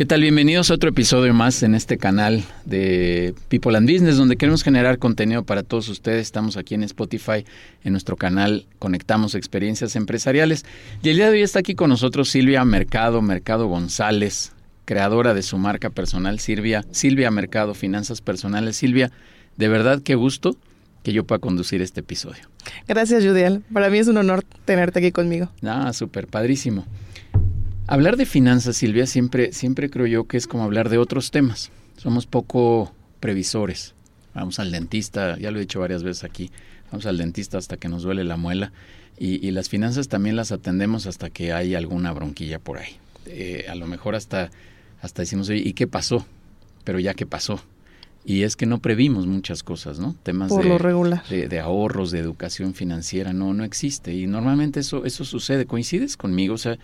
¿Qué tal? Bienvenidos a otro episodio más en este canal de People and Business, donde queremos generar contenido para todos ustedes. Estamos aquí en Spotify, en nuestro canal Conectamos Experiencias Empresariales. Y el día de hoy está aquí con nosotros Silvia Mercado, Mercado González, creadora de su marca personal, Silvia, Silvia Mercado, Finanzas Personales. Silvia, de verdad qué gusto que yo pueda conducir este episodio. Gracias, Judiel. Para mí es un honor tenerte aquí conmigo. Ah, súper, padrísimo. Hablar de finanzas, Silvia, siempre, siempre creo yo que es como hablar de otros temas. Somos poco previsores. Vamos al dentista, ya lo he dicho varias veces aquí, vamos al dentista hasta que nos duele la muela. Y, las finanzas también las atendemos hasta que hay alguna bronquilla por ahí. Eh, a lo mejor hasta, hasta decimos, ¿y qué pasó? Pero ya qué pasó. Y es que no previmos muchas cosas, ¿no? Temas de, lo regular. De, ahorros, de educación financiera, no, no existe. Y normalmente eso, eso sucede. ¿Coincides conmigo? O sea, ¿E-,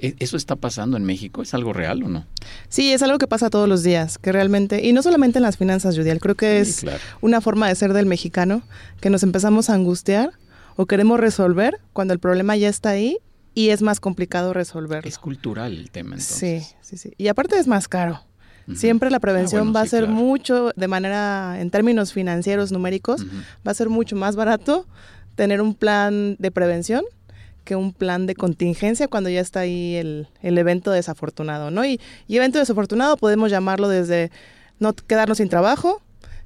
¿Eso está pasando en México? ¿Es algo real o no? Sí, es algo que pasa todos los días, que realmente, y no solamente en las finanzas, Judial, creo que es una forma de ser del mexicano, que nos empezamos a angustiar o queremos resolver cuando el problema ya está ahí y es más complicado resolverlo. Es cultural el tema entonces. Sí, sí, sí. Y aparte es más caro. Siempre la ah, prevención va a ser mucho, de manera, en términos financieros, numéricos, va a ser mucho más barato tener un plan de prevención que un plan de contingencia cuando ya está ahí el, evento desafortunado, ¿no? Y, evento desafortunado podemos llamarlo desde no quedarnos sin trabajo,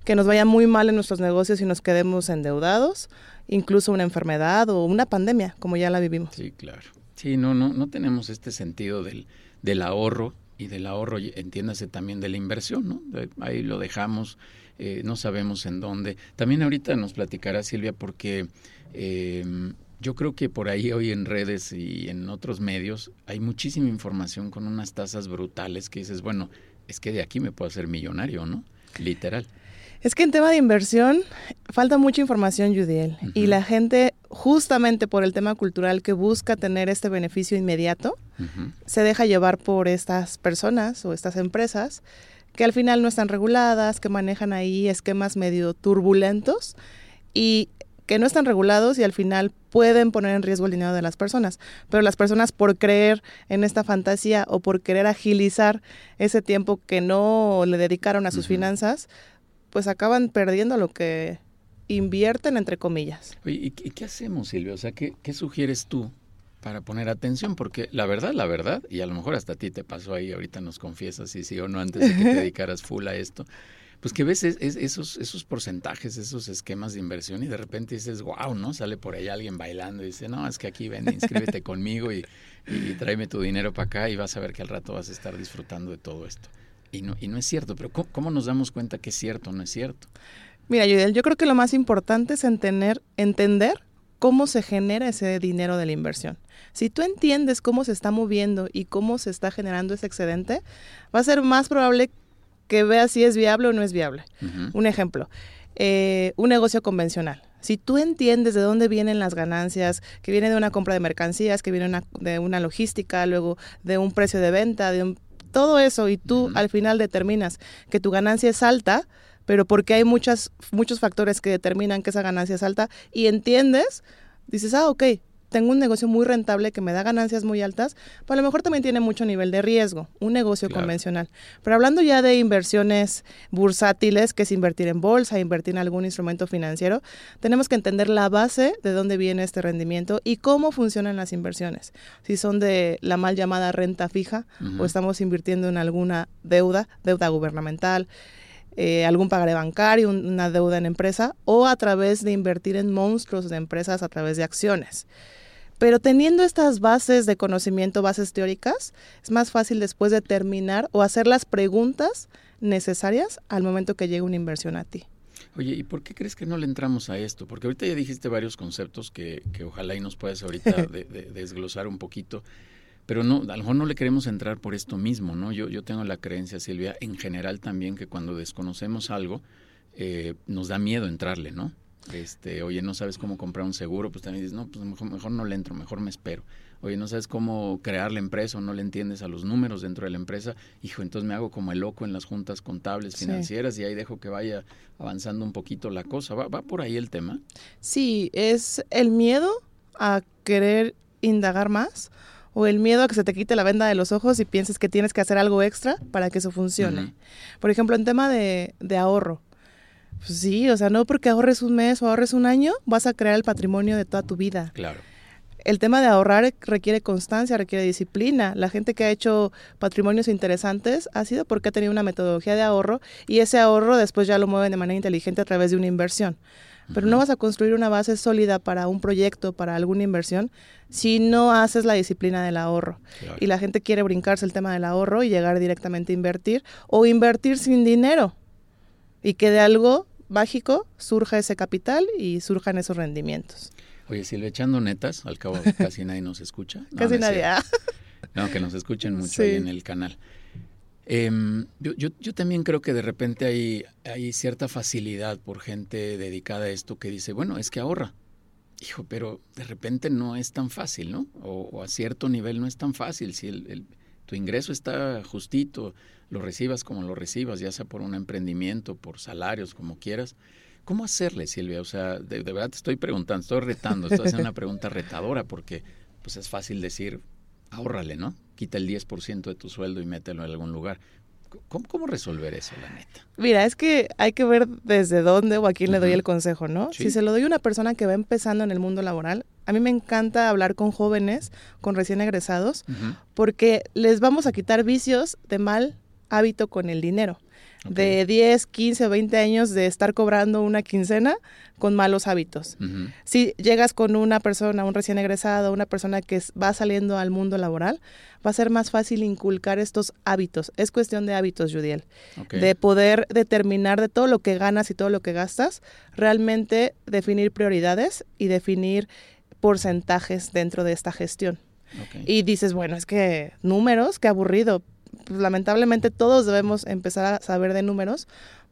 que nos vaya muy mal en nuestros negocios y nos quedemos endeudados, incluso una enfermedad o una pandemia, como ya la vivimos. Sí, claro. Sí, no, no, no tenemos este sentido del, del ahorro y del ahorro, entiéndase también de la inversión, ¿no? Ahí lo dejamos, eh, no sabemos en dónde. También ahorita nos platicará Silvia porque eh, yo creo que por ahí hoy en redes y en otros medios hay muchísima información con unas tasas brutales que dices, bueno, es que de aquí me puedo hacer millonario, ¿no? Literal. Es que en tema de inversión falta mucha información, Judiel, y la gente, justamente por el tema cultural que busca tener este beneficio inmediato, se deja llevar por estas personas o estas empresas que al final no están reguladas, que manejan ahí esquemas medio turbulentos y que no están regulados y al final pueden poner en riesgo el dinero de las personas. Pero las personas por creer en esta fantasía o por querer agilizar ese tiempo que no le dedicaron a sus finanzas, pues acaban perdiendo lo que invierten, entre comillas. ¿y qué hacemos, Silvia? O sea, ¿qué, ¿qué sugieres tú para poner atención? Porque la verdad, la verdad, y a lo mejor hasta a ti te pasó ahí, ahorita nos confiesas si sí o no antes de que te dedicaras full a esto pues que ves esos, esos porcentajes, esos esquemas de inversión y de repente dices, wow, ¿no? Sale por ahí alguien bailando y dice, no, es que aquí ven, inscríbete conmigo y, y tráeme tu dinero para acá y vas a ver que al rato vas a estar disfrutando de todo esto. Y no, y no es cierto, pero ¿cómo, nos damos cuenta que es cierto o no es cierto? Mira, Yudel, yo creo que lo más importante es entender, entender cómo se genera ese dinero de la inversión. Si tú entiendes cómo se está moviendo y cómo se está generando ese excedente, va a ser más probable que vea si es viable o no es viable. Un ejemplo, eh, un negocio convencional. Si tú entiendes de dónde vienen las ganancias, que viene de una compra de mercancías, que viene de una logística, luego de un precio de venta, de todo eso, y tú al final determinas que tu ganancia es alta, pero porque hay muchas, muchos factores que determinan que esa ganancia es alta, y entiendes, dices, ah, ok, tengo un negocio muy rentable que me da ganancias muy altas, pero a lo mejor también tiene mucho nivel de riesgo, un negocio convencional. Pero hablando ya de inversiones bursátiles, que es invertir en bolsa, invertir en algún instrumento financiero, tenemos que entender la base de dónde viene este rendimiento y cómo funcionan las inversiones. Si son de la mal llamada renta fija o estamos invirtiendo en alguna deuda, deuda gubernamental, eh, algún pagaré bancario, una deuda en empresa o a través de invertir en monstruos de empresas a través de acciones. Pero teniendo estas bases de conocimiento, bases teóricas, es más fácil después determinar o hacer las preguntas necesarias al momento que llegue una inversión a ti. Oye, ¿y por qué crees que no le entramos a esto? Porque ahorita ya dijiste varios conceptos que, que ojalá y nos puedas ahorita desglosar un poquito, pero no, a lo mejor no le queremos entrar por esto mismo, ¿no? Yo, yo tengo la creencia, Silvia, en general también que cuando desconocemos algo, eh, nos da miedo entrarle, ¿no? Este, oye, no sabes cómo comprar un seguro, pues también dices, no, pues mejor, mejor no le entro, mejor me espero. Oye, no sabes cómo crear la empresa o no le entiendes a los números dentro de la empresa, hijo, entonces me hago como el loco en las juntas contables financieras y ahí dejo que vaya avanzando un poquito la cosa. ¿Va, ¿Va por ahí el tema? Sí, es el miedo a querer indagar más o el miedo a que se te quite la venda de los ojos y pienses que tienes que hacer algo extra para que eso funcione. Por ejemplo, en tema de, de ahorro. Pues sí, o sea, no porque ahorres un mes o ahorres un año, vas a crear el patrimonio de toda tu vida. Claro. El tema de ahorrar requiere constancia, requiere disciplina. La gente que ha hecho patrimonios interesantes ha sido porque ha tenido una metodología de ahorro y ese ahorro después ya lo mueven de manera inteligente a través de una inversión. Pero no vas a construir una base sólida para un proyecto, para alguna inversión, si no haces la disciplina del ahorro. Y la gente quiere brincarse el tema del ahorro y llegar directamente a invertir o invertir sin dinero y que de algo mágico surja ese capital y surjan esos rendimientos. Oye, Silvia, echando netas, al cabo casi nadie nos escucha. casi nadie. Ah. No, que nos escuchen mucho ahí en el canal. Em, yo, yo, también creo que de repente hay, hay cierta facilidad por gente dedicada a esto que dice, bueno, es que ahorra. Hijo, pero de repente no es tan fácil, ¿no? O, a cierto nivel no es tan fácil. Si el, tu ingreso está justito, lo recibas como lo recibas, ya sea por un emprendimiento, por salarios, como quieras. ¿Cómo hacerle, Silvia? O sea, de, verdad te estoy preguntando, estoy retando, estoy haciendo una pregunta retadora porque pues es fácil decir, ahórrale, ¿no? Quita el 10% de tu sueldo y mételo en algún lugar. ¿Cómo, ¿Cómo, resolver eso, la neta? Mira, es que hay que ver desde dónde o a quién le doy el consejo, ¿no? Si se lo doy a una persona que va empezando en el mundo laboral, a mí me encanta hablar con jóvenes, con recién egresados, porque les vamos a quitar vicios de mal hábito con el dinero. De 10, 15 o 20 años de estar cobrando una quincena con malos hábitos. Si llegas con una persona, un recién egresado, una persona que va saliendo al mundo laboral, va a ser más fácil inculcar estos hábitos. Es cuestión de hábitos, Judiel. De poder determinar de todo lo que ganas y todo lo que gastas, realmente definir prioridades y definir porcentajes dentro de esta gestión. Y dices, bueno, es que números, qué aburrido, pues, lamentablemente todos debemos empezar a saber de números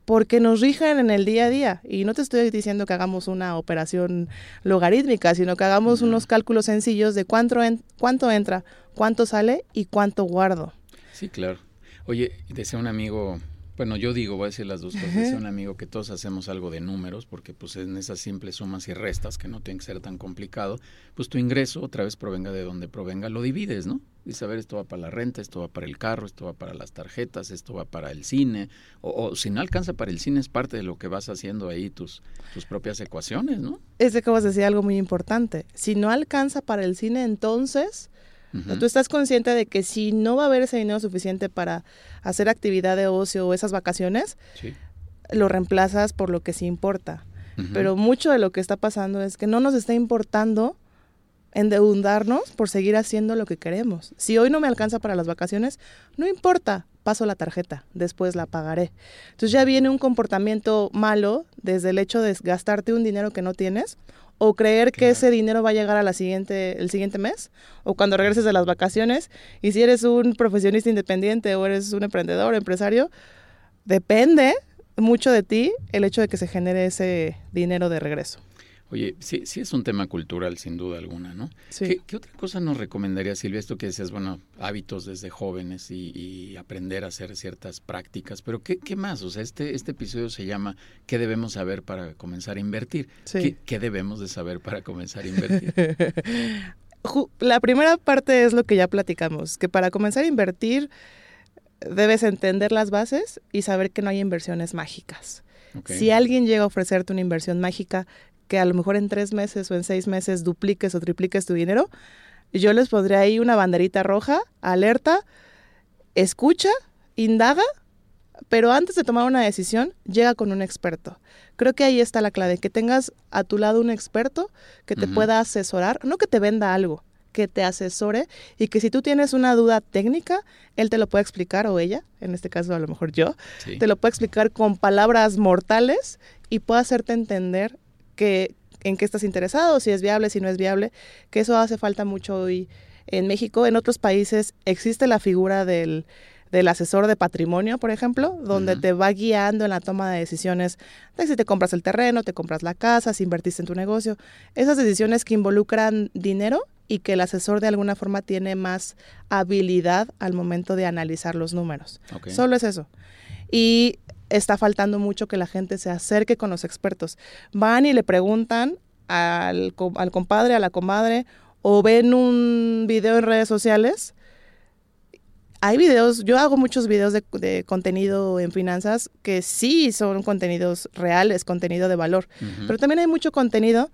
porque nos rigen en el día a día. Y no te estoy diciendo que hagamos una operación logarítmica, sino que hagamos unos cálculos sencillos de cuánto, cuánto entra, cuánto sale y cuánto guardo. Sí, claro. Oye, decía un amigo bueno, yo digo, voy a decir las dos cosas. Dice un amigo que todos hacemos algo de números, porque pues en esas simples sumas y restas, que no tienen que ser tan complicado, pues tu ingreso, otra vez provenga de donde provenga, lo divides, ¿no? Dice, a ver, esto va para la renta, esto va para el carro, esto va para las tarjetas, esto va para el cine, o, si no alcanza para el cine es parte de lo que vas haciendo ahí, tus, tus propias ecuaciones, ¿no? Es de que vas a decir algo muy importante. Si no alcanza para el cine, entonces Tú estás consciente de que si no va a haber ese dinero suficiente para hacer actividad de ocio o esas vacaciones, lo reemplazas por lo que sí importa. Pero mucho de lo que está pasando es que no nos está importando endeudarnos por seguir haciendo lo que queremos. Si hoy no me alcanza para las vacaciones, no importa, paso la tarjeta, después la pagaré. Entonces ya viene un comportamiento malo desde el hecho de gastarte un dinero que no tienes o creer que ese dinero va a llegar a la siguiente, el siguiente mes o cuando regreses de las vacaciones. Y si eres un profesionista independiente o eres un emprendedor, empresario, depende mucho de ti el hecho de que se genere ese dinero de regreso. Oye, sí, sí es un tema cultural, sin duda alguna, ¿no? Sí. ¿Qué, otra cosa nos recomendaría, Silvia? Esto que decías, bueno, hábitos desde jóvenes y, aprender a hacer ciertas prácticas, pero ¿qué, ¿qué, más? O sea, este, este episodio se llama ¿Qué debemos saber para comenzar a invertir? Sí. ¿Qué, debemos de saber para comenzar a invertir? La primera parte es lo que ya platicamos, que para comenzar a invertir debes entender las bases y saber que no hay inversiones mágicas. Si alguien llega a ofrecerte una inversión mágica, que a lo mejor en tres meses o en seis meses dupliques o tripliques tu dinero, yo les pondré ahí una banderita roja, alerta, escucha, indaga, pero antes de tomar una decisión, llega con un experto. Creo que ahí está la clave, que tengas a tu lado un experto que te pueda asesorar, no que te venda algo, que te asesore y que si tú tienes una duda técnica, él te lo puede explicar o ella, en este caso a lo mejor yo, te lo puede explicar con palabras mortales y puede hacerte entender que, en qué estás interesado, si es viable, si no es viable, que eso hace falta mucho hoy en México. En otros países existe la figura del, del asesor de patrimonio, por ejemplo, donde te va guiando en la toma de decisiones de si te compras el terreno, te compras la casa, si invertiste en tu negocio. Esas decisiones que involucran dinero y que el asesor de alguna forma tiene más habilidad al momento de analizar los números. Solo es eso. Y está faltando mucho que la gente se acerque con los expertos. Van y le preguntan al, al compadre, a la comadre, o ven un video en redes sociales hay videos, yo hago muchos videos de, contenido en finanzas que sí son contenidos reales, contenido de valor, pero también hay mucho contenido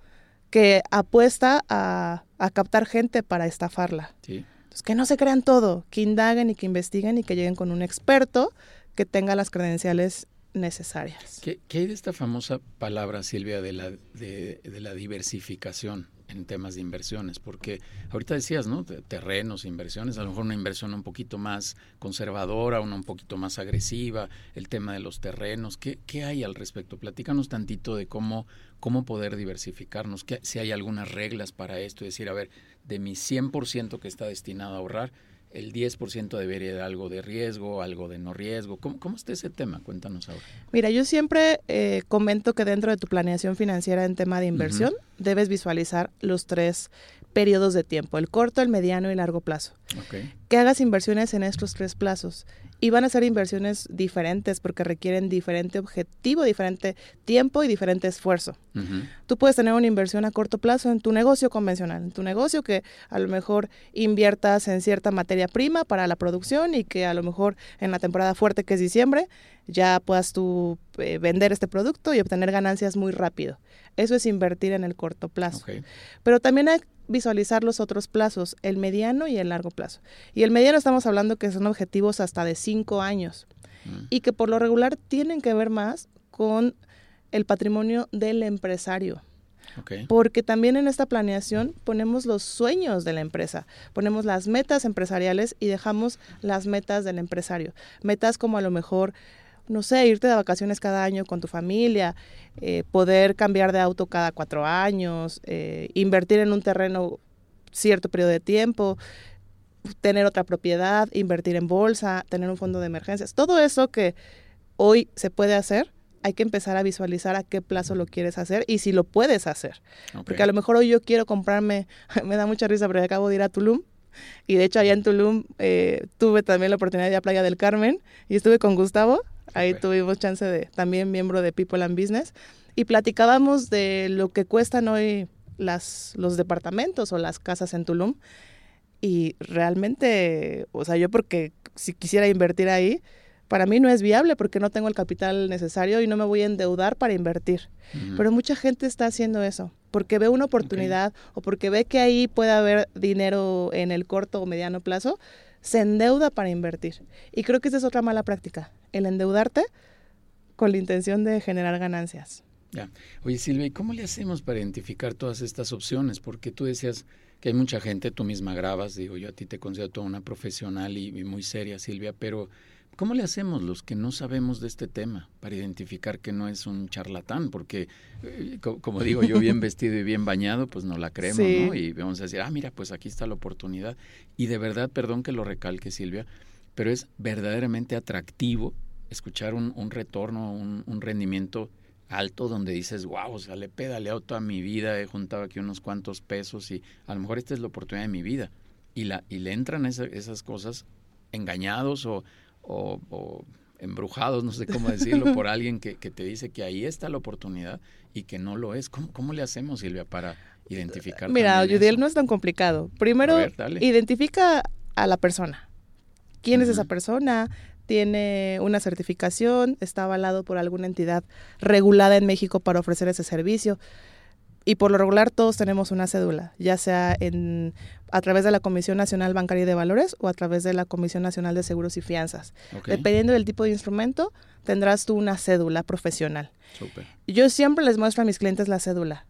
que apuesta a, captar gente para estafarla. Entonces, que no se crean todo, que indaguen y que investiguen y que lleguen con un experto que tenga las credenciales necesarias. ¿Qué, hay de esta famosa palabra, Silvia, de la, de la diversificación? en temas de inversiones, porque ahorita decías, ¿no? Terrenos, inversiones, a lo mejor una inversión un poquito más conservadora, una un poquito más agresiva, el tema de los terrenos, ¿qué, hay al respecto? Platícanos tantito de cómo, cómo poder diversificarnos, que, si hay algunas reglas para esto, decir, a ver, de mi 100% que está destinado a ahorrar, el 10% debería de algo de riesgo, algo de no riesgo. ¿Cómo, cómo está ese tema? Cuéntanos ahora. Mira, yo siempre eh, comento que dentro de tu planeación financiera en tema de inversión debes visualizar los tres periodos de tiempo, el corto, el mediano y el largo plazo. Que hagas inversiones en estos tres plazos y van a ser inversiones diferentes porque requieren diferente objetivo, diferente tiempo y diferente esfuerzo. Tú puedes tener una inversión a corto plazo en tu negocio convencional, en tu negocio que a lo mejor inviertas en cierta materia prima para la producción y que a lo mejor en la temporada fuerte que es diciembre ya puedas tú eh, vender este producto y obtener ganancias muy rápido. Eso es invertir en el corto plazo. Pero también hay visualizar los otros plazos, el mediano y el largo plazo. Y el mediano estamos hablando que son objetivos hasta de cinco años mm. y que por lo regular tienen que ver más con el patrimonio del empresario. Porque también en esta planeación ponemos los sueños de la empresa, ponemos las metas empresariales y dejamos las metas del empresario. Metas como a lo mejor no sé, irte de vacaciones cada año con tu familia, eh, poder cambiar de auto cada cuatro años, eh, invertir en un terreno cierto periodo de tiempo, tener otra propiedad, invertir en bolsa, tener un fondo de emergencias. Todo eso que hoy se puede hacer, hay que empezar a visualizar a qué plazo lo quieres hacer y si lo puedes hacer. Porque a lo mejor hoy yo quiero comprarme, me da mucha risa, pero acabo de ir a Tulum y de hecho allá en Tulum eh, tuve también la oportunidad de ir a Playa del Carmen y estuve con Gustavo Ahí tuvimos chance de, también miembro de People and Business, y platicábamos de lo que cuestan hoy las, los departamentos o las casas en Tulum. Y realmente, o sea, yo porque si quisiera invertir ahí, para mí no es viable porque no tengo el capital necesario y no me voy a endeudar para invertir. Pero mucha gente está haciendo eso porque ve una oportunidad o porque ve que ahí puede haber dinero en el corto o mediano plazo se endeuda para invertir. Y creo que esa es otra mala práctica, el endeudarte con la intención de generar ganancias. Ya. Oye Silvia, ¿y cómo le hacemos para identificar todas estas opciones? Porque tú decías que hay mucha gente, tú misma grabas, digo, yo a ti te considero toda una profesional y muy seria, Silvia, pero ¿Cómo le hacemos los que no sabemos de este tema para identificar que no es un charlatán? Porque, eh, como digo, yo bien vestido y bien bañado, pues no la creemos, ¿no? Y vamos a decir, ah, mira, pues aquí está la oportunidad. Y de verdad, perdón que lo recalque, Silvia, pero es verdaderamente atractivo escuchar un, retorno, un, rendimiento alto donde dices, wow, o sea, le he pedaleado toda mi vida, he juntado aquí unos cuantos pesos y a lo mejor esta es la oportunidad de mi vida. Y, la, y le entran esas cosas engañados o o, embrujados, no sé cómo decirlo, por alguien que, te dice que ahí está la oportunidad y que no lo es. ¿Cómo, le hacemos, Silvia, para identificar? Mira, Judiel, no es tan complicado. Primero, identifica a la persona. ¿Quién es esa persona? ¿Tiene una certificación? ¿Está avalado por alguna entidad regulada en México para ofrecer ese servicio? y por lo regular todos tenemos una cédula, ya sea en, a través de la Comisión Nacional Bancaria de Valores o a través de la Comisión Nacional de Seguros y Fianzas. Dependiendo del tipo de instrumento, tendrás tú una cédula profesional. Yo siempre les muestro a mis clientes la cédula.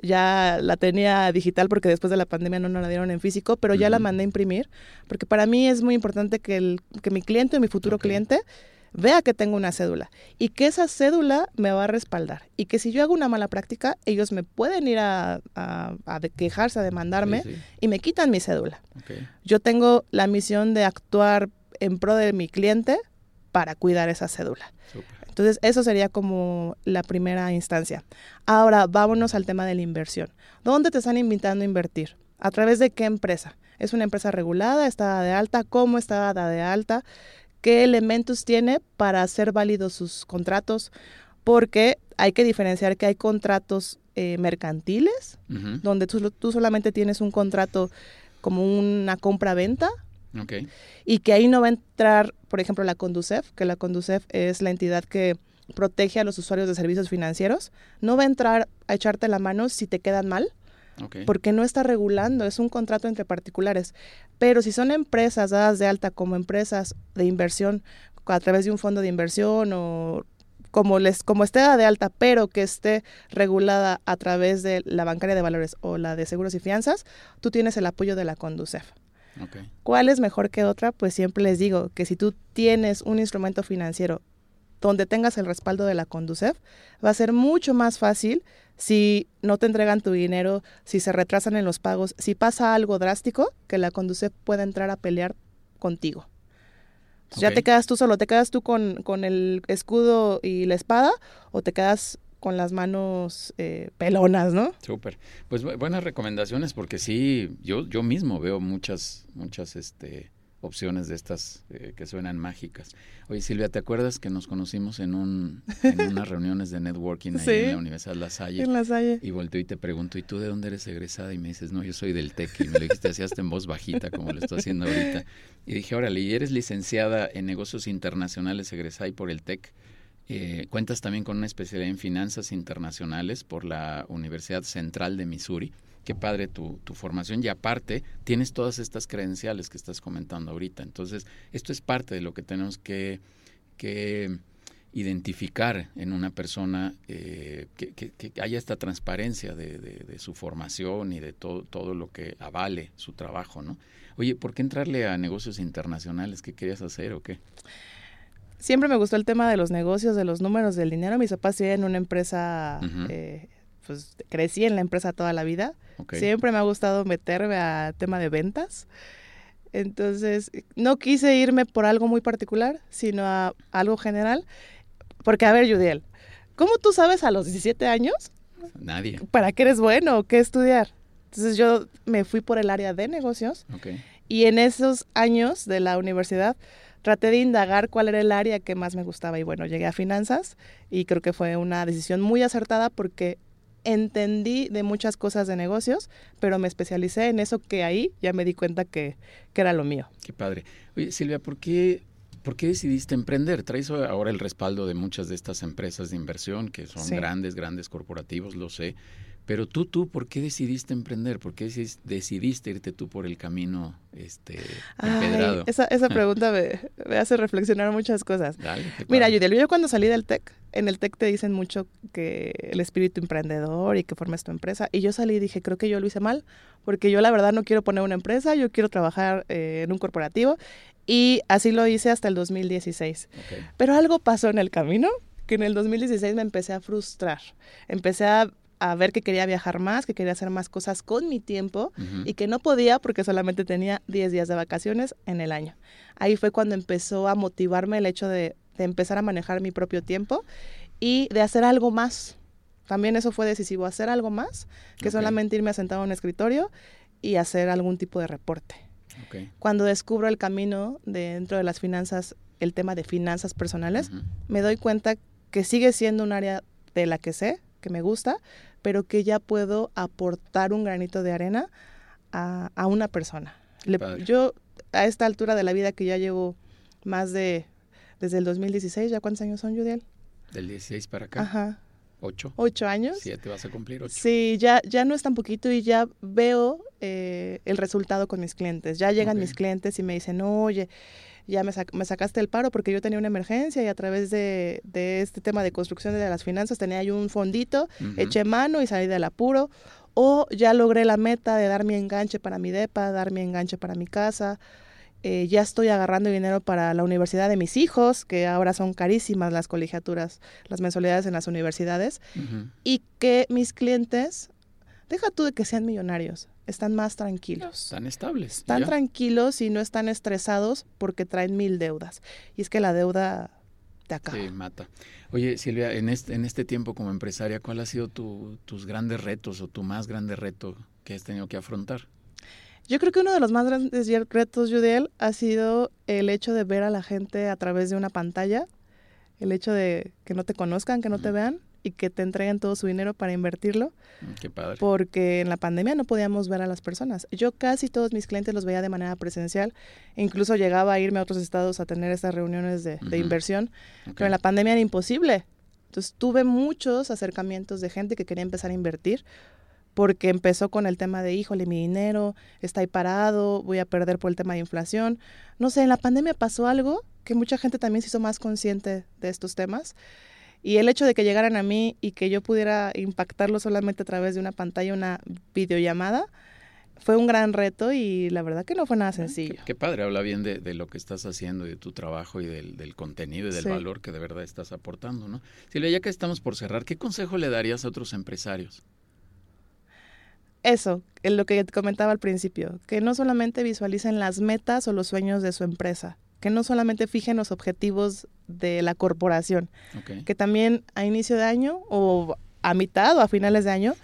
Ya la tenía digital porque después de la pandemia no nos la dieron en físico, pero ya la mandé a imprimir, porque para mí es muy importante que, el, que mi cliente o mi futuro cliente vea que tengo una cédula y que esa cédula me va a respaldar y que si yo hago una mala práctica, ellos me pueden ir a, quejarse, a demandarme y me quitan mi cédula. Yo tengo la misión de actuar en pro de mi cliente para cuidar esa cédula. Entonces, eso sería como la primera instancia. Ahora, vámonos al tema de la inversión. ¿Dónde te están invitando a invertir? ¿A través de qué empresa? ¿Es una empresa regulada? ¿Está de alta? ¿Cómo está dada de alta? ¿Qué elementos tiene para hacer válidos sus contratos? Porque hay que diferenciar que hay contratos eh, mercantiles, donde tú, tú, solamente tienes un contrato como una compra-venta. Y que ahí no va a entrar, por ejemplo, la Conducef, que la Conducef es la entidad que protege a los usuarios de servicios financieros. No va a entrar a echarte la mano si te quedan mal. Porque no está regulando, es un contrato entre particulares. Pero si son empresas dadas de alta como empresas de inversión a través de un fondo de inversión o como les como esté de alta, pero que esté regulada a través de la bancaria de valores o la de seguros y fianzas, tú tienes el apoyo de la Conducef. ¿Cuál es mejor que otra? Pues siempre les digo que si tú tienes un instrumento financiero donde tengas el respaldo de la Conducef, va a ser mucho más fácil si no te entregan tu dinero, si se retrasan en los pagos, si pasa algo drástico, que la Conducef pueda entrar a pelear contigo. Ya te quedas tú solo, te quedas tú con, con, el escudo y la espada o te quedas con las manos eh, pelonas, ¿no? Súper. Pues buenas recomendaciones porque sí, yo, yo mismo veo muchas, muchas, este, opciones de estas eh, que suenan mágicas. Oye, Silvia, ¿te acuerdas que nos conocimos en, un, en unas reuniones de networking ahí en la Universidad La Salle? En La Salle. Y volteo y te pregunto, ¿y tú de dónde eres egresada? Y me dices, no, yo soy del TEC. Y me lo dijiste así hasta en voz bajita, como lo estoy haciendo ahorita. Y dije, órale, ¿y eres licenciada en negocios internacionales egresada y por el TEC? Eh, cuentas también con una especialidad en finanzas internacionales por la Universidad Central de Missouri qué padre tu, tu, formación y aparte tienes todas estas credenciales que estás comentando ahorita. Entonces, esto es parte de lo que tenemos que, que identificar en una persona, eh, que, que, haya esta transparencia de, de, su formación y de todo, todo lo que avale su trabajo, ¿no? Oye, ¿por qué entrarle a negocios internacionales? ¿Qué querías hacer o qué? Siempre me gustó el tema de los negocios, de los números, del dinero. Mis papás tienen una empresa pues crecí en la empresa toda la vida. Siempre me ha gustado meterme a tema de ventas. Entonces, no quise irme por algo muy particular, sino a algo general. Porque, a ver, Judiel, ¿cómo tú sabes a los 17 años? Nadie. ¿Para qué eres bueno o qué estudiar? Entonces yo me fui por el área de negocios y en esos años de la universidad traté de indagar cuál era el área que más me gustaba y bueno, llegué a finanzas y creo que fue una decisión muy acertada porque entendí de muchas cosas de negocios, pero me especialicé en eso que ahí ya me di cuenta que, que era lo mío. Qué padre. Oye, Silvia, ¿por qué, ¿por qué decidiste emprender? Traes ahora el respaldo de muchas de estas empresas de inversión que son grandes, grandes corporativos, lo sé. Pero tú, tú, ¿por qué decidiste emprender? ¿Por qué decidiste irte tú por el camino este, empedrado? esa, esa pregunta me, hace reflexionar muchas cosas. Mira, Yudiel, yo cuando salí del TEC, en el TEC te dicen mucho que el espíritu emprendedor y que formes tu empresa. Y yo salí y dije, creo que yo lo hice mal, porque yo la verdad no quiero poner una empresa, yo quiero trabajar eh, en un corporativo. Y así lo hice hasta el 2016. Pero algo pasó en el camino que en el 2016 me empecé a frustrar. Empecé a a ver que quería viajar más, que quería hacer más cosas con mi tiempo y que no podía porque solamente tenía 10 días de vacaciones en el año. Ahí fue cuando empezó a motivarme el hecho de, empezar a manejar mi propio tiempo y de hacer algo más. También eso fue decisivo, hacer algo más que solamente irme a sentar a un escritorio y hacer algún tipo de reporte. Cuando descubro el camino dentro de las finanzas, el tema de finanzas personales, me doy cuenta que sigue siendo un área de la que sé, que me gusta, pero que ya puedo aportar un granito de arena a, a una persona. yo a esta altura de la vida que ya llevo más de, desde el 2016, ¿ya cuántos años son, Judiel? Del 16 para acá. Ajá. ¿Ocho? ¿Ocho años? Siete, vas a cumplir ocho. Sí, ya, ya no es tan poquito y ya veo eh, el resultado con mis clientes. Ya llegan mis clientes y me dicen, oye, ya me, me, sacaste el paro porque yo tenía una emergencia y a través de, de este tema de construcción de las finanzas tenía yo un fondito, eché mano y salí del apuro. O ya logré la meta de dar mi enganche para mi DEPA, dar mi enganche para mi casa. Eh, ya estoy agarrando dinero para la universidad de mis hijos, que ahora son carísimas las colegiaturas, las mensualidades en las universidades. Y que mis clientes, deja tú de que sean millonarios, están más tranquilos. Están estables. Están tranquilos y no están estresados porque traen mil deudas. Y es que la deuda te acaba. Sí, mata. Oye, Silvia, en este, en este tiempo como empresaria, ¿cuál ha sido tus grandes retos o tu más grande reto que has tenido que afrontar? Yo creo que uno de los más grandes retos, Judiel, ha sido el hecho de ver a la gente a través de una pantalla, el hecho de que no te conozcan, que no te vean y que te entreguen todo su dinero para invertirlo. Mm, qué padre. Porque en la pandemia no podíamos ver a las personas. Yo casi todos mis clientes los veía de manera presencial. incluso llegaba a irme a otros estados a tener estas reuniones de, inversión. Pero en la pandemia era imposible. Entonces tuve muchos acercamientos de gente que quería empezar a invertir porque empezó con el tema de, híjole, mi dinero está ahí parado, voy a perder por el tema de inflación. No sé, en la pandemia pasó algo que mucha gente también se hizo más consciente de estos temas. Y el hecho de que llegaran a mí y que yo pudiera impactarlo solamente a través de una pantalla, una videollamada, fue un gran reto y la verdad que no fue nada sencillo. Qué, padre, habla bien de, lo que estás haciendo, de tu trabajo y del, contenido y del valor que de verdad estás aportando, ¿no? Silvia, ya que estamos por cerrar, ¿qué consejo le darías a otros empresarios? eso, es lo que te comentaba al principio, que no solamente visualicen las metas o los sueños de su empresa, que no solamente fijen los objetivos de la corporación, que también a inicio de año o a mitad o a finales de año,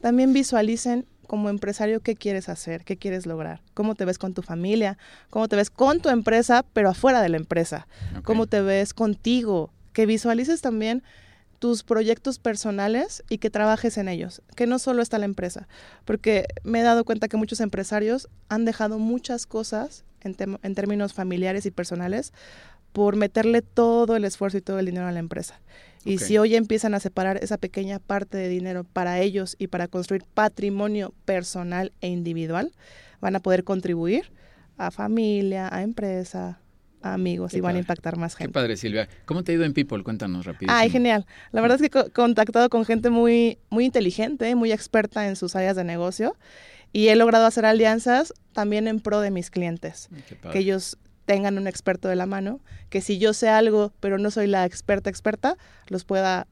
también visualicen como empresario qué quieres hacer, qué quieres lograr, cómo te ves con tu familia, cómo te ves con tu empresa, pero afuera de la empresa, cómo te ves contigo, que visualices también tus proyectos personales y que trabajes en ellos, que no solo está la empresa, porque me he dado cuenta que muchos empresarios han dejado muchas cosas en, en términos familiares y personales por meterle todo el esfuerzo y todo el dinero a la empresa. Y si hoy empiezan a separar esa pequeña parte de dinero para ellos y para construir patrimonio personal e individual, van a poder contribuir a familia, a empresa, amigos y van a impactar más gente. Qué padre, Silvia. ¿Cómo te ha ido en People? Cuéntanos rápido. Ay, genial. La verdad es que he contactado con gente muy, muy inteligente, muy experta en sus áreas de negocio y he logrado hacer alianzas también en pro de mis clientes. Que ellos tengan un experto de la mano, que si yo sé algo, pero no soy la experta experta, los pueda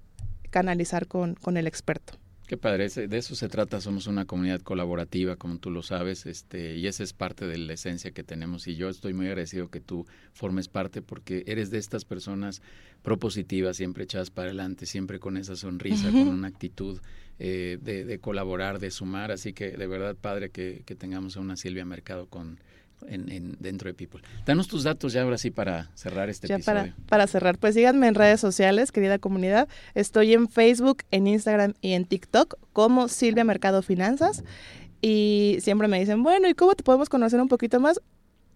canalizar con, con el experto. Qué padre, de eso se trata, somos una comunidad colaborativa, como tú lo sabes, este, y esa es parte de la esencia que tenemos. Y yo estoy muy agradecido que tú formes parte porque eres de estas personas propositivas, siempre echadas para adelante, siempre con esa sonrisa, con una actitud eh, de, colaborar, de sumar. Así que de verdad, padre, que, que tengamos a una Silvia Mercado con, en, dentro de People. Danos tus datos ya ahora sí para cerrar este ya Para, para cerrar, pues síganme en redes sociales, querida comunidad. Estoy en Facebook, en Instagram y en TikTok como Silvia Mercado Finanzas. Y siempre me dicen, bueno, ¿y cómo te podemos conocer un poquito más?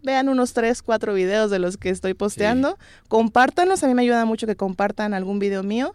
Vean unos tres, cuatro videos de los que estoy posteando. Compártanlos, a mí me ayuda mucho que compartan algún video mío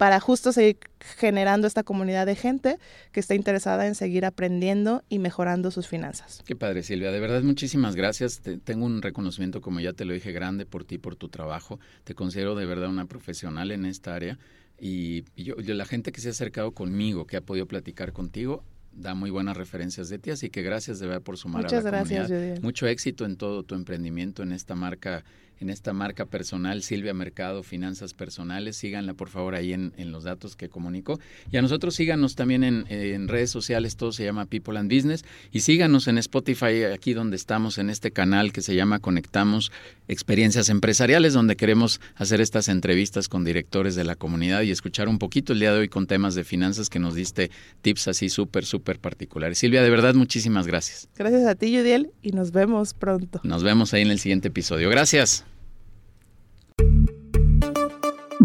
para justo seguir generando esta comunidad de gente que está interesada en seguir aprendiendo y mejorando sus finanzas. Qué padre, Silvia. De verdad, muchísimas gracias. tengo un reconocimiento, como ya te lo dije, grande por ti, por tu trabajo. Te considero de verdad una profesional en esta área. Y, yo, la gente que se ha acercado conmigo, que ha podido platicar contigo, da muy buenas referencias de ti, así que gracias de verdad por sumar Muchas a la gracias, Mucho éxito en todo tu emprendimiento, en esta marca en esta marca personal, Silvia Mercado, Finanzas Personales. Síganla por favor ahí en, los datos que comunicó. Y a nosotros síganos también en, redes sociales, todo se llama People and Business. Y síganos en Spotify, aquí donde estamos, en este canal que se llama Conectamos Experiencias Empresariales, donde queremos hacer estas entrevistas con directores de la comunidad y escuchar un poquito el día de hoy con temas de finanzas que nos diste tips así súper, súper particulares. Silvia, de verdad, muchísimas gracias. Gracias a ti, Judiel, y nos vemos pronto. Nos vemos ahí en el siguiente episodio. Gracias.